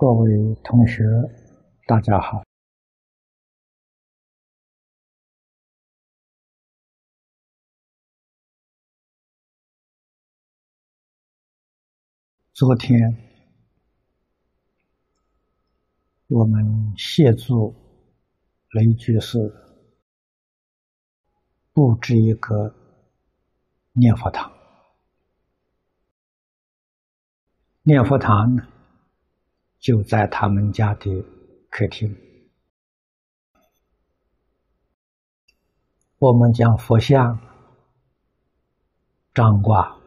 各位同学，大家好。昨天我们协助雷居士布置一个念佛堂，念佛堂呢。就在他们家的客厅，我们将佛像张挂，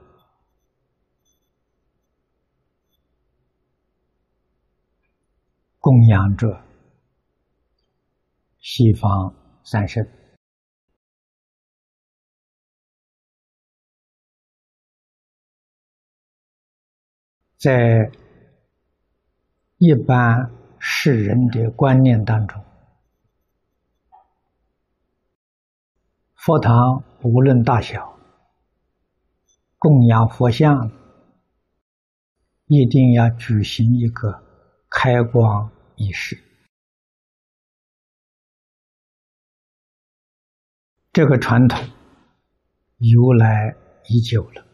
供养着西方三圣，在。一般世人的观念当中，佛堂无论大小，供养佛像一定要举行一个开光仪式。这个传统由来已久了，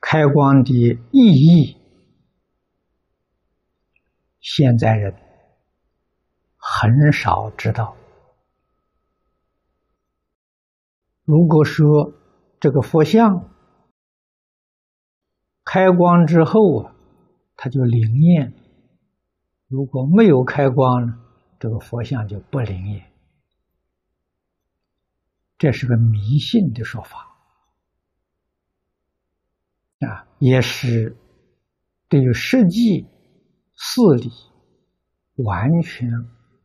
开光的意义。现在人很少知道。如果说这个佛像开光之后啊，它就灵验；如果没有开光呢，这个佛像就不灵验。这是个迷信的说法啊，也是对于实际。事理完全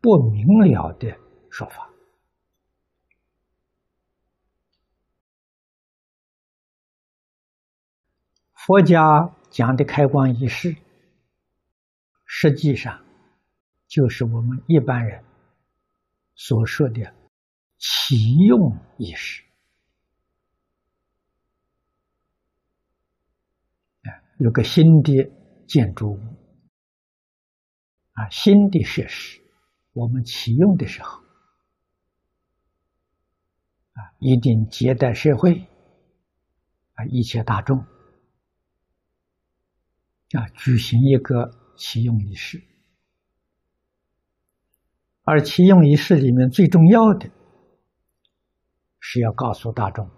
不明了的说法，佛家讲的开光仪式，实际上就是我们一般人所说的启用仪式。有个新的建筑物。啊，新的设施，我们启用的时候，啊，一定接待社会，啊，一切大众，啊，举行一个启用仪式。而启用仪式里面最重要的，是要告诉大众，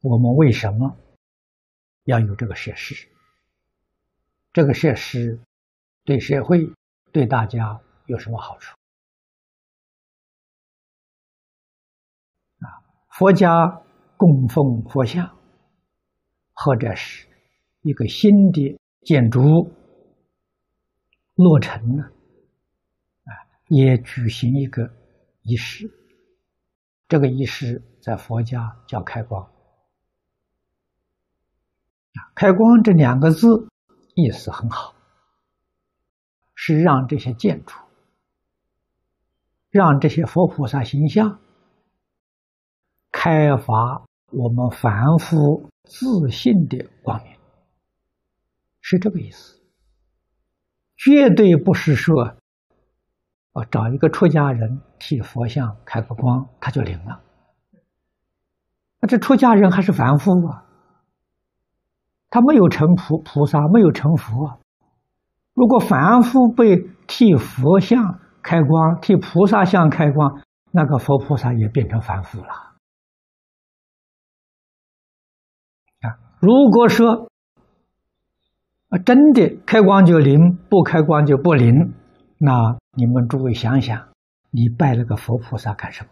我们为什么要有这个设施？这个设施。对社会、对大家有什么好处？啊，佛家供奉佛像，或者是一个新的建筑落成了，啊，也举行一个仪式。这个仪式在佛家叫开光。开光这两个字意思很好。是让这些建筑，让这些佛菩萨形象开发我们凡夫自信的光明，是这个意思。绝对不是说，我找一个出家人替佛像开个光，他就灵了。那这出家人还是凡夫啊，他没有成菩菩萨，没有成佛啊。如果凡夫被替佛像开光、替菩萨像开光，那个佛菩萨也变成凡夫了。啊，如果说啊真的开光就灵，不开光就不灵，那你们诸位想想，你拜那个佛菩萨干什么？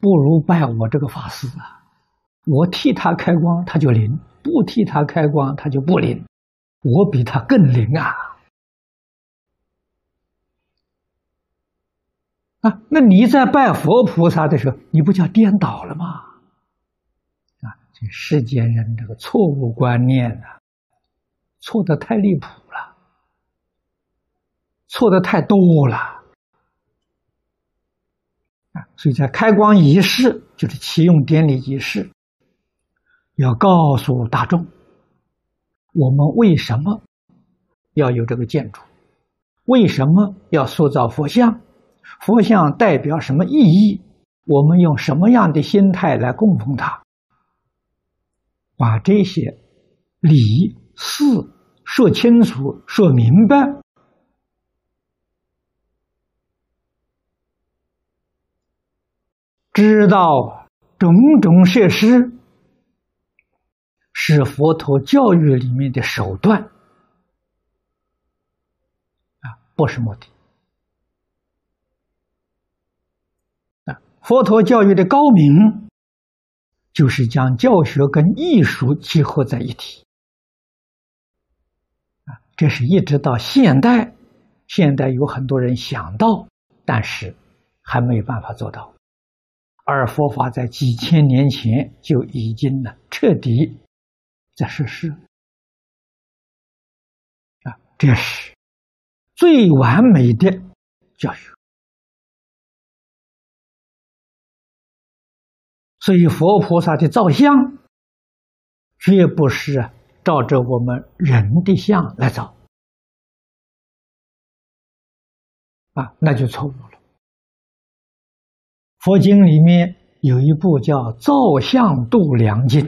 不如拜我这个法师啊！我替他开光，他就灵；不替他开光，他就不灵。我比他更灵啊！啊，那你在拜佛菩萨的时候，你不叫颠倒了吗？啊，这世间人这个错误观念呢，错的太离谱了，错的太多了！所以在开光仪式，就是启用典礼仪式，要告诉大众。我们为什么要有这个建筑？为什么要塑造佛像？佛像代表什么意义？我们用什么样的心态来供奉它？把这些理事说清楚、说明白，知道种种设施是佛陀教育里面的手段啊，不是目的。佛陀教育的高明，就是将教学跟艺术结合在一起。啊，这是一直到现代，现代有很多人想到，但是还没有办法做到。而佛法在几千年前就已经呢彻底在实施。啊，这是最完美的教育。所以，佛菩萨的造像，绝不是照着我们人的像来造，啊，那就错误了。佛经里面有一部叫《造像度量经》，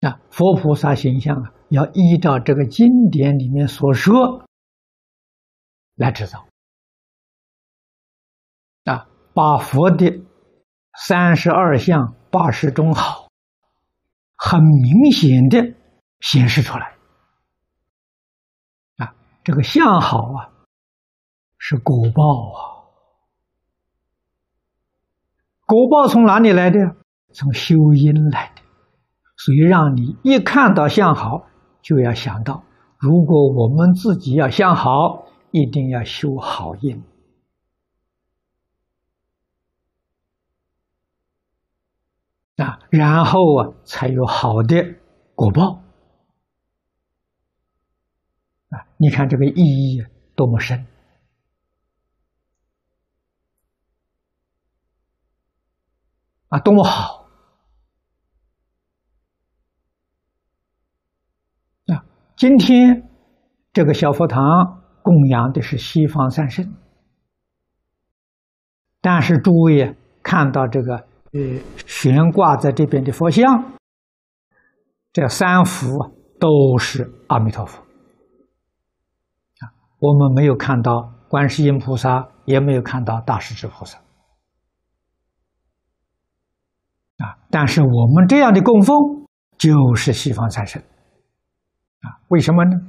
啊，佛菩萨形象啊，要依照这个经典里面所说来制造，啊，把佛的。三十二相八十种好，很明显的显示出来。啊，这个相好啊，是果报啊。果报从哪里来的？从修因来的。所以让你一看到相好，就要想到，如果我们自己要相好，一定要修好因。啊，然后啊，才有好的果报。啊，你看这个意义多么深！啊，多么好！啊，今天这个小佛堂供养的是西方三圣，但是诸位看到这个。呃，悬挂在这边的佛像，这三幅都是阿弥陀佛啊。我们没有看到观世音菩萨，也没有看到大势至菩萨啊。但是我们这样的供奉就是西方三圣啊。为什么呢？《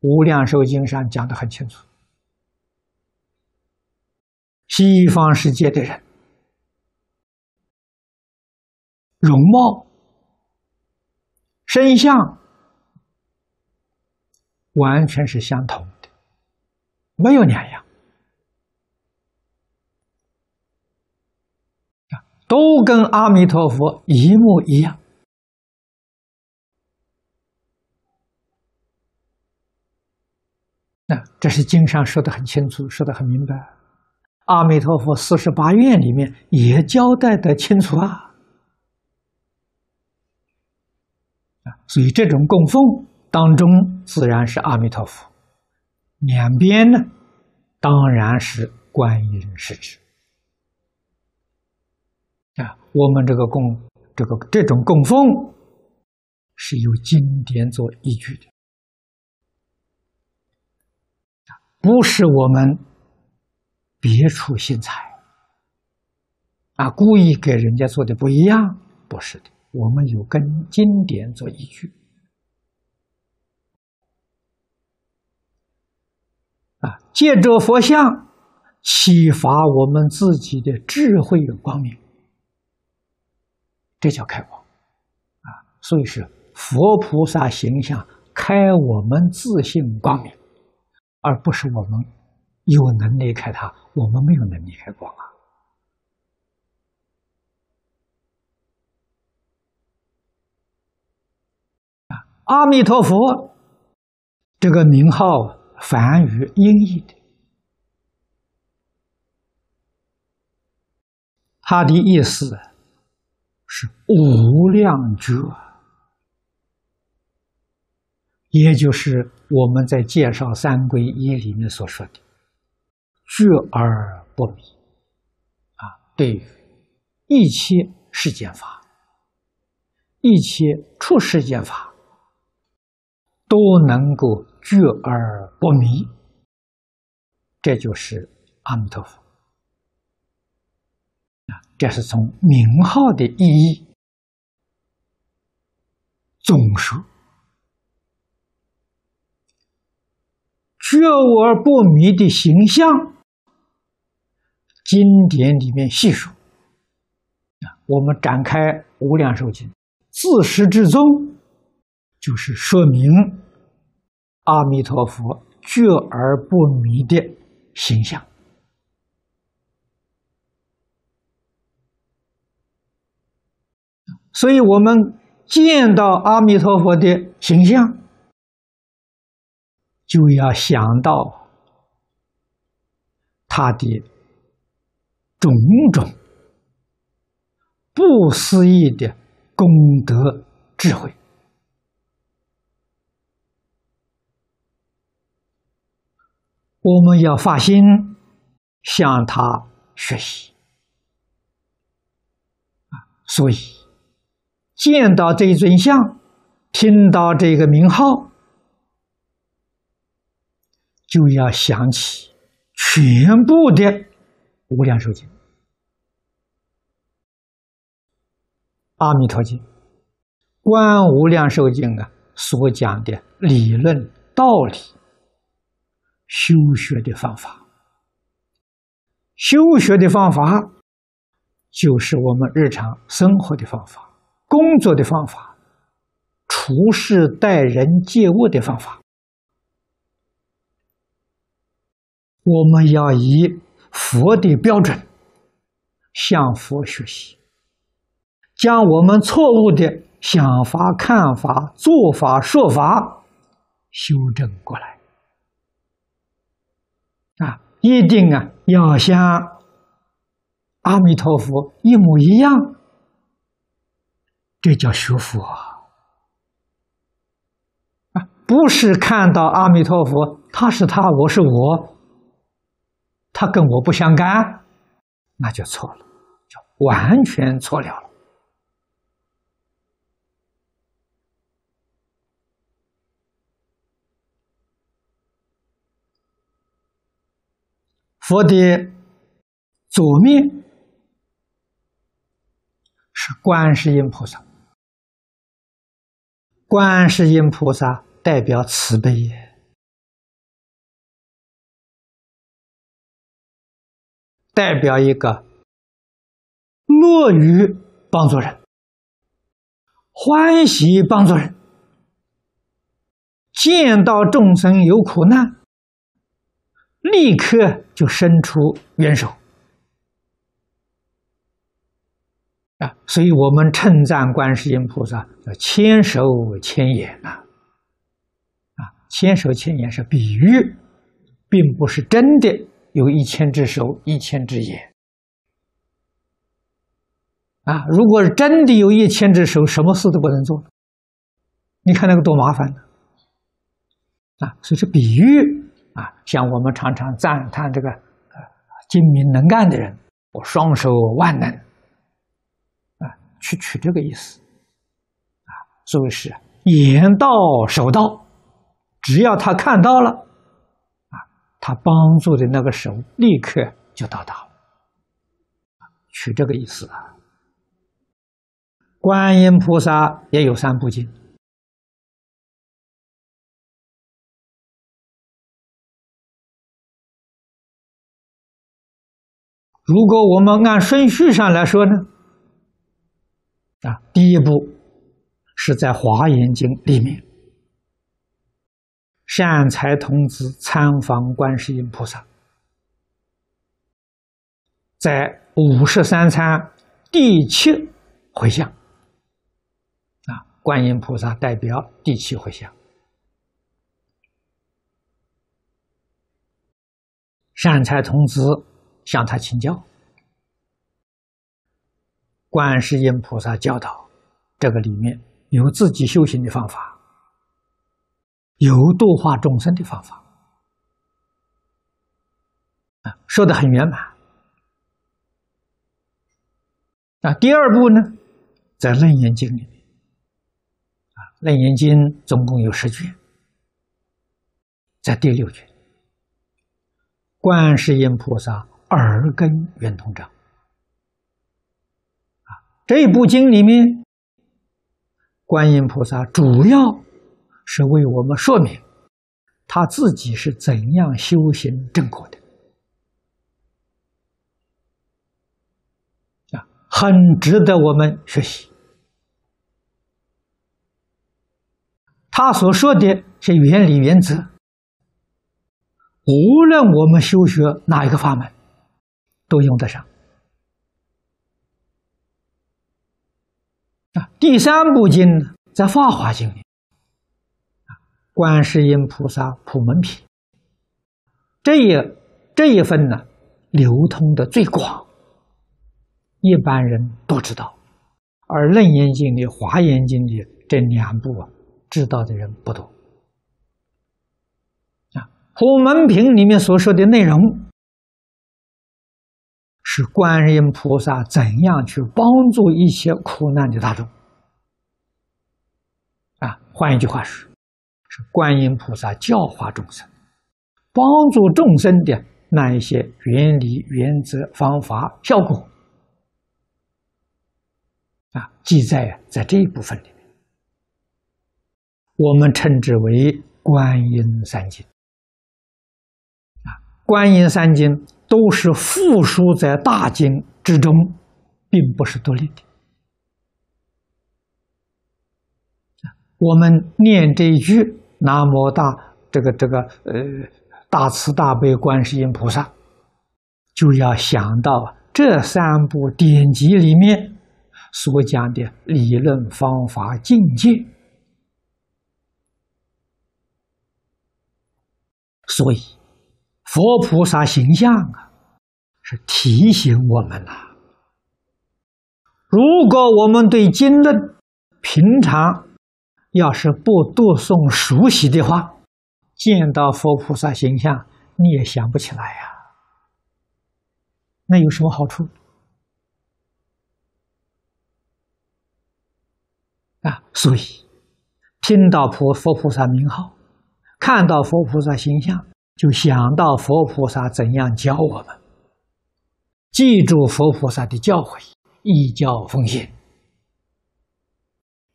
无量寿经》上讲的很清楚，西方世界的人。容貌、身相完全是相同的，没有两样都跟阿弥陀佛一模一样。那这是经上说的很清楚，说的很明白。阿弥陀佛四十八愿里面也交代的清楚啊。所以这种供奉当中，自然是阿弥陀佛；两边呢，当然是观音是指。啊，我们这个供这个这种供奉是有经典做依据的，不是我们别出心裁啊，故意给人家做的不一样，不是的。我们有跟经典做依据啊，借着佛像启发我们自己的智慧与光明，这叫开光啊。所以是佛菩萨形象开我们自信光明，而不是我们有能力开它，我们没有能力开光啊。阿弥陀佛，这个名号梵语音译的，他的意思是无量觉。也就是我们在介绍三皈依里面所说的“聚而不迷”，啊，对一切世间法、一切出世间法，都能够聚而不迷，这就是阿弥陀佛。这是从名号的意义总说。觉而不迷的形象，经典里面细说。啊，我们展开《无量寿经》，自始至终，就是说明阿弥陀佛觉而不迷的形象。所以，我们见到阿弥陀佛的形象。就要想到他的种种不思议的功德智慧，我们要发心向他学习所以见到这一尊像，听到这个名号。就要想起全部的《无量寿经》《阿弥陀经》《观无量寿经》啊，所讲的理论道理、修学的方法。修学的方法，就是我们日常生活的方法、工作的方法、处事待人接物的方法。我们要以佛的标准向佛学习，将我们错误的想法、看法、做法、说法修正过来。啊，一定啊，要像阿弥陀佛一模一样，这叫学佛啊！不是看到阿弥陀佛，他是他，我是我。他跟我不相干，那就错了，就完全错了了。佛的左面是观世音菩萨，观世音菩萨代表慈悲。代表一个乐于帮助人、欢喜帮助人，见到众生有苦难，立刻就伸出援手啊！所以我们称赞观世音菩萨叫千手千眼呐，啊，千手千眼是比喻，并不是真的。有一千只手，一千只眼，啊！如果真的有一千只手，什么事都不能做，你看那个多麻烦呢！啊，所以说比喻啊，像我们常常赞叹这个精明能干的人，我双手万能，啊，去取这个意思，啊，所谓是眼到手到，只要他看到了。他帮助的那个手立刻就到达了，取这个意思啊。观音菩萨也有三部经，如果我们按顺序上来说呢，啊，第一步是在华严经里面。善财童子参访观世音菩萨，在五十三参第七回向。啊，观音菩萨代表第七回向，善财童子向他请教，观世音菩萨教导，这个里面有自己修行的方法。有度化众生的方法啊，说的很圆满那。第二步呢，在《楞严经》里面啊，《楞严经》总共有十卷，在第六卷，观世音菩萨耳根圆通章啊，这部经里面，观音菩萨主要。是为我们说明他自己是怎样修行正果的啊，很值得我们学习。他所说的是原理原则，无论我们修学哪一个法门，都用得上。啊，第三部经在《法华经》里。观世音菩萨普门品，这一这一份呢，流通的最广，一般人都知道，而楞严经的、华严经的这两部啊，知道的人不多。啊，普门品里面所说的内容，是观音菩萨怎样去帮助一些苦难的大众。啊，换一句话说观音菩萨教化众生，帮助众生的那一些原理、原则、方法、效果，啊，记载在这一部分里面，我们称之为观音三经。啊，观音三经都是附书在大经之中，并不是独立的。我们念这一句。南无大这个这个呃大慈大悲观世音菩萨，就要想到这三部典籍里面所讲的理论方法境界，所以佛菩萨形象啊，是提醒我们呐。如果我们对经论平常，要是不读诵熟悉的话，见到佛菩萨形象你也想不起来呀。那有什么好处？啊，所以听到佛佛菩萨名号，看到佛菩萨形象，就想到佛菩萨怎样教我们，记住佛菩萨的教诲，依教奉行，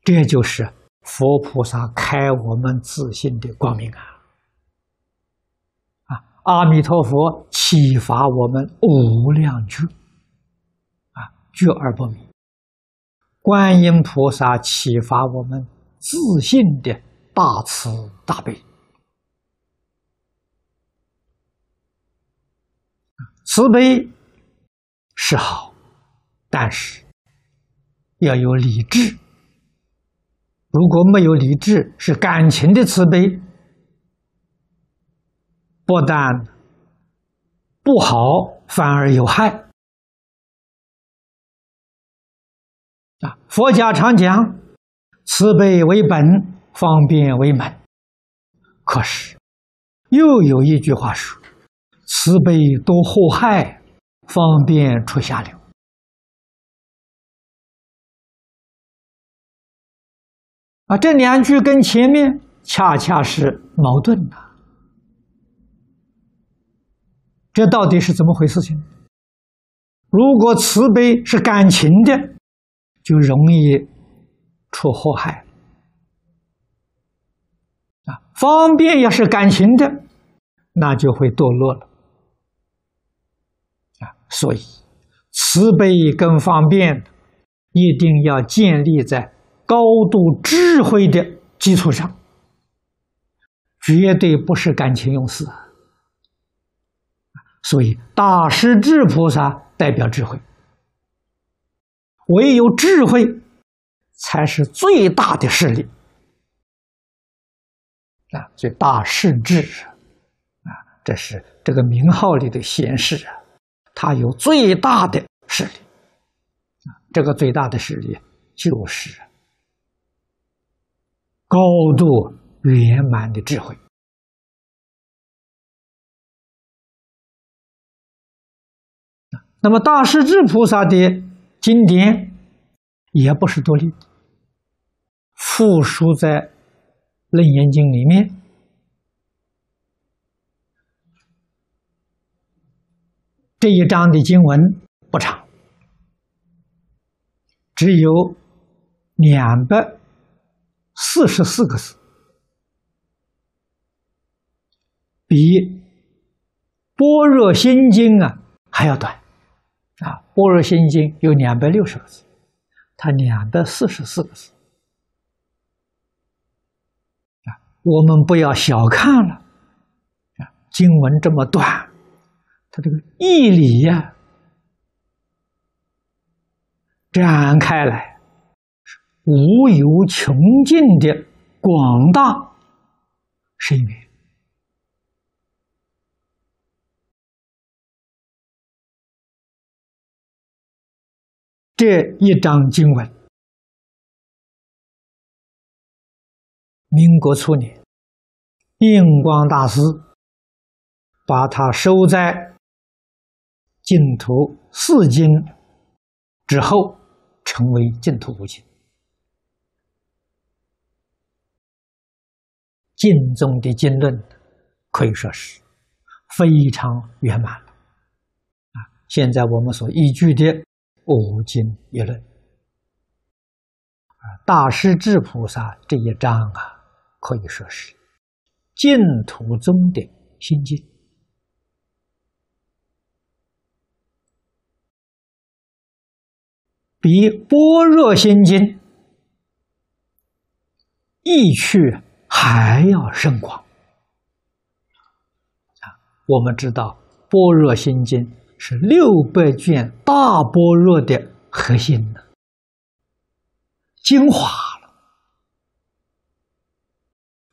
这就是。佛菩萨开我们自信的光明啊！啊，阿弥陀佛启发我们无量觉啊，觉而不迷；观音菩萨启发我们自信的大慈大悲。慈悲是好，但是要有理智。如果没有理智，是感情的慈悲，不但不好，反而有害。啊，佛家常讲，慈悲为本，方便为门。可是，又有一句话说，慈悲多祸害，方便出下流。啊，这两句跟前面恰恰是矛盾的。这到底是怎么回事？情如果慈悲是感情的，就容易出祸害；啊，方便要是感情的，那就会堕落了。啊，所以慈悲跟方便一定要建立在。高度智慧的基础上，绝对不是感情用事。所以，大势至菩萨代表智慧，唯有智慧才是最大的势力啊！所以，大势至啊，这是这个名号里的显示啊，它有最大的势力啊，这个最大的势力就是。高度圆满的智慧。那么大势至菩萨的经典也不是独立，附属在《楞严经》里面。这一章的经文不长，只有两百四十四个字，比《般若心经》啊还要短。啊，《般若心经》有两百六十个字，它两百四十四个字。啊，我们不要小看了，啊，经文这么短。它这个义理呀，展开来，无有穷尽的广大深远。这一章经文，民国初年，印光大师把它收在。净土四经之后，成为净土五经。净宗的经论可以说是非常圆满了。啊，现在我们所依据的五经一论，大师智菩萨这一章啊，可以说是净土宗的心经。比《般若心经》意趣还要甚广啊！我们知道，《般若心经》是六百卷大般若的核心的精华了，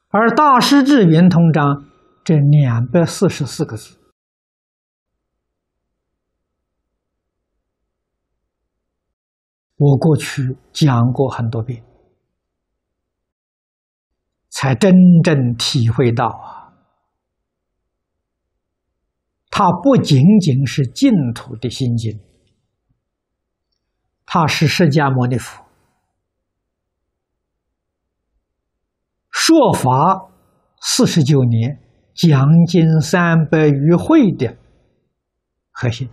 而《大师智圆通章》这两百四十四个字。我过去讲过很多遍，才真正体会到啊，它不仅仅是净土的心经，它是释迦牟尼佛说法四十九年讲经三百余会的核心。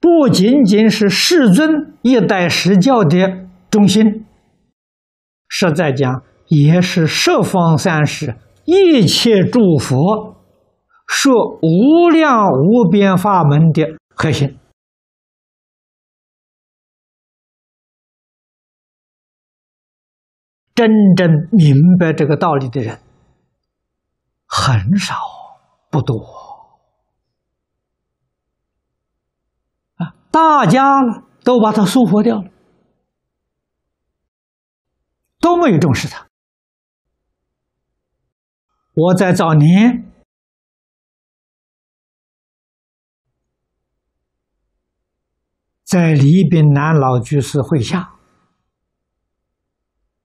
不仅仅是世尊一代实教的中心，实在讲也是十方三世一切诸佛说无量无边法门的核心。真正明白这个道理的人很少，不多。大家了都把它束缚掉了，都没有重视他。我在早年在李炳南老居士会下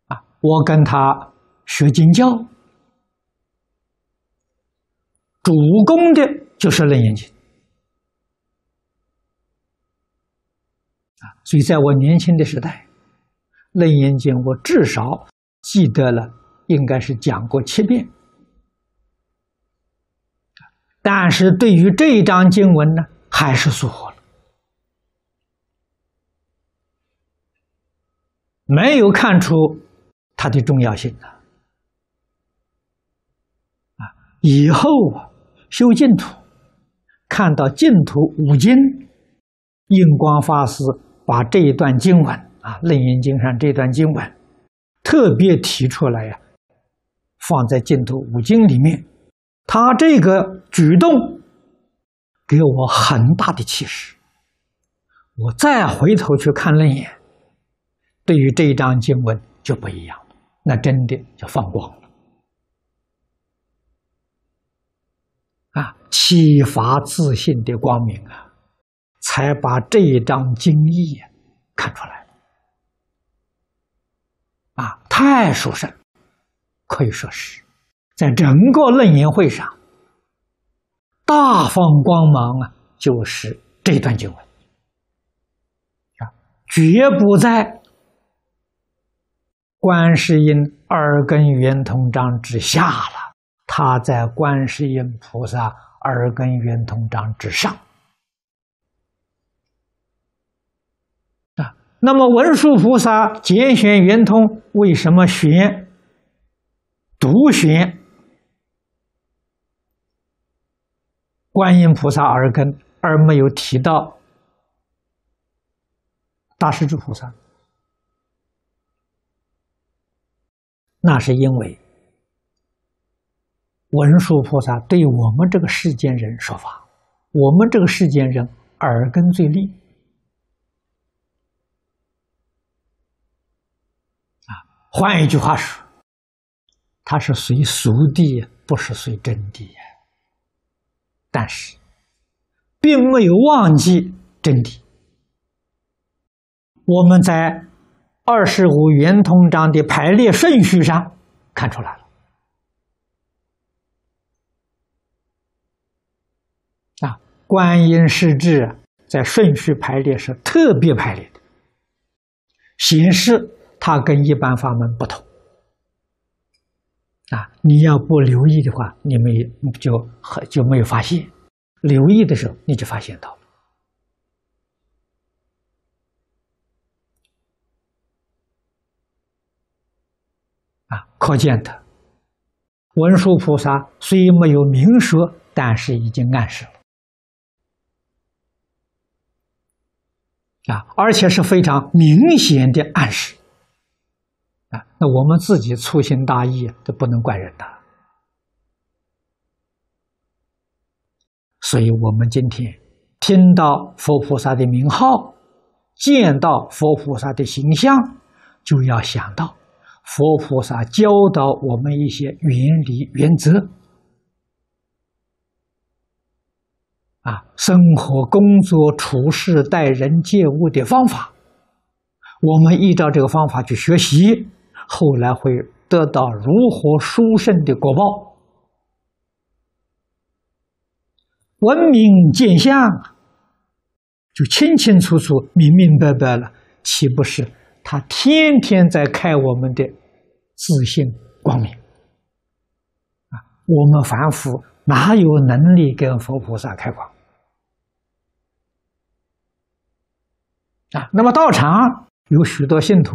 啊，我跟他学经教，主攻的就是楞严经。所以，在我年轻的时代，《楞严经》我至少记得了，应该是讲过七遍。但是对于这一章经文呢，还是疏忽了，没有看出它的重要性啊！啊，以后啊，修净土，看到净土五经，印光法师。把这一段经文啊，《楞严经》上这段经文特别提出来呀，放在净土五经里面，他这个举动给我很大的启示。我再回头去看楞严，对于这一章经文就不一样了，那真的就放光了啊，启发自信的光明啊！才把这一章经义看出来太殊胜，可以说是在整个论言会上大放光芒啊！就是这段经文啊，绝不在观世音耳根圆通章之下了，他在观世音菩萨耳根圆通章之上。那么文殊菩萨拣选圆通，为什么选独选观音菩萨耳根，而没有提到大势至菩萨？那是因为文殊菩萨对我们这个世间人说法，我们这个世间人耳根最利。换一句话说，他是随俗的，不是随真的。但是，并没有忘记真谛。我们在二十五圆通章的排列顺序上看出来了。啊，观音世智在顺序排列是特别排列的，形式。它跟一般法门不同啊！你要不留意的话，你没就就没有发现；留意的时候，你就发现到了啊！可见的文殊菩萨虽没有明说，但是已经暗示了啊，而且是非常明显的暗示。啊，那我们自己粗心大意，这不能怪人的。所以，我们今天听到佛菩萨的名号，见到佛菩萨的形象，就要想到佛菩萨教导我们一些原理原则。啊，生活、工作、处事、待人接物的方法，我们依照这个方法去学习。后来会得到如何殊胜的果报？闻明见相，就清清楚楚、明明白白了，岂不是他天天在开我们的自信光明？啊，我们凡夫哪有能力跟佛菩萨开光？啊，那么道场有许多信徒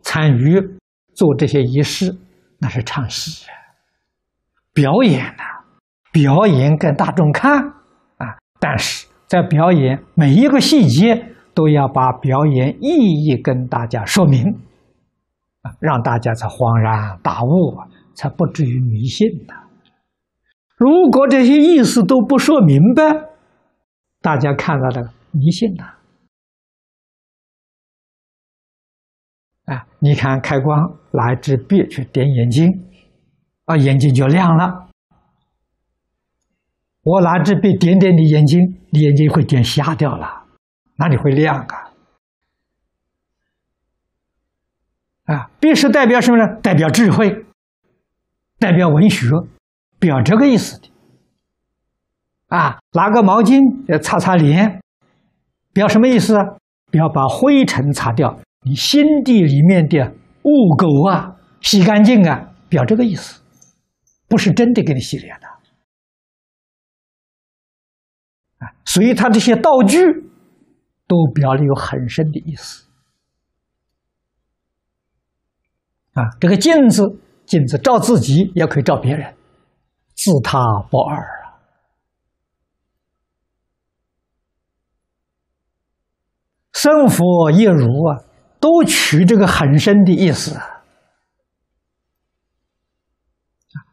参与。做这些仪式，那是唱戏，表演呐，表演给大众看啊。但是在表演每一个细节，都要把表演意义跟大家说明啊，让大家才恍然大悟，才不至于迷信的。如果这些意思都不说明白，大家看到的迷信呐。啊你看，开光拿一支笔去点眼睛，啊，眼睛就亮了。我拿支笔点点你眼睛，你眼睛会点瞎掉了，哪里会亮啊？啊，笔是代表什么呢？代表智慧，代表文学，表这个意思的。啊，拿个毛巾要擦擦脸，表什么意思？表把灰尘擦掉。你心地里面的污垢啊，洗干净啊，表这个意思，不是真的给你洗脸的啊。所以他这些道具都表里有很深的意思啊。这个镜子，镜子照自己也可以照别人，自他不二啊。生佛亦如啊。都取这个很深的意思，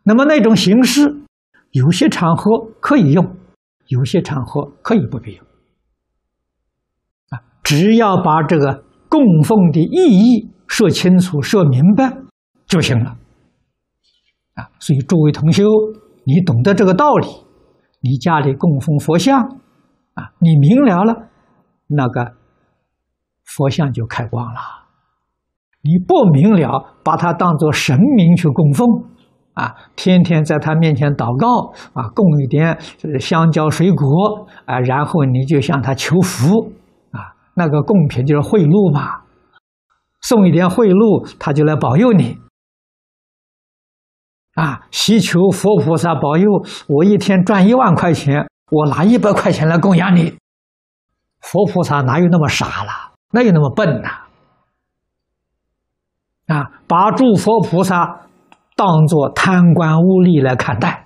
那么那种形式，有些场合可以用，有些场合可以不必用。啊，只要把这个供奉的意义说清楚、说明白就行了。啊，所以诸位同修，你懂得这个道理，你家里供奉佛像，啊，你明了了，那个。佛像就开光了，你不明了，把它当做神明去供奉，啊，天天在他面前祷告，啊，供一点香蕉、水果，啊，然后你就向他求福，啊，那个贡品就是贿赂嘛，送一点贿赂，他就来保佑你，啊，祈求佛菩萨保佑我一天赚一万块钱，我拿一百块钱来供养你，佛菩萨哪有那么傻了，哪有那么笨呐？啊，把诸佛菩萨当作贪官污吏来看待，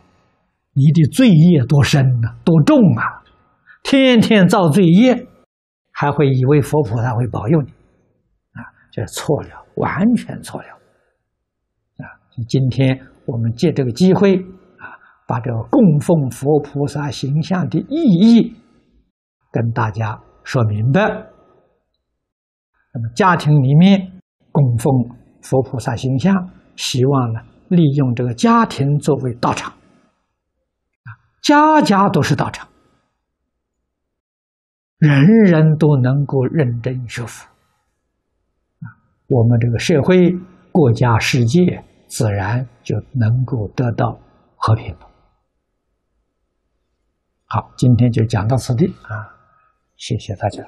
你的罪业多深呢？多重啊！天天造罪业，还会以为佛菩萨会保佑你？啊，这错了，完全错了！啊，今天我们借这个机会啊，把这个供奉佛菩萨形象的意义跟大家说明白。那么家庭里面供奉。佛菩萨形象，希望呢利用这个家庭作为道场，啊，家家都是道场，人人都能够认真学佛，啊，我们这个社会、国家、世界自然就能够得到和平了。好，今天就讲到此地啊，谢谢大家。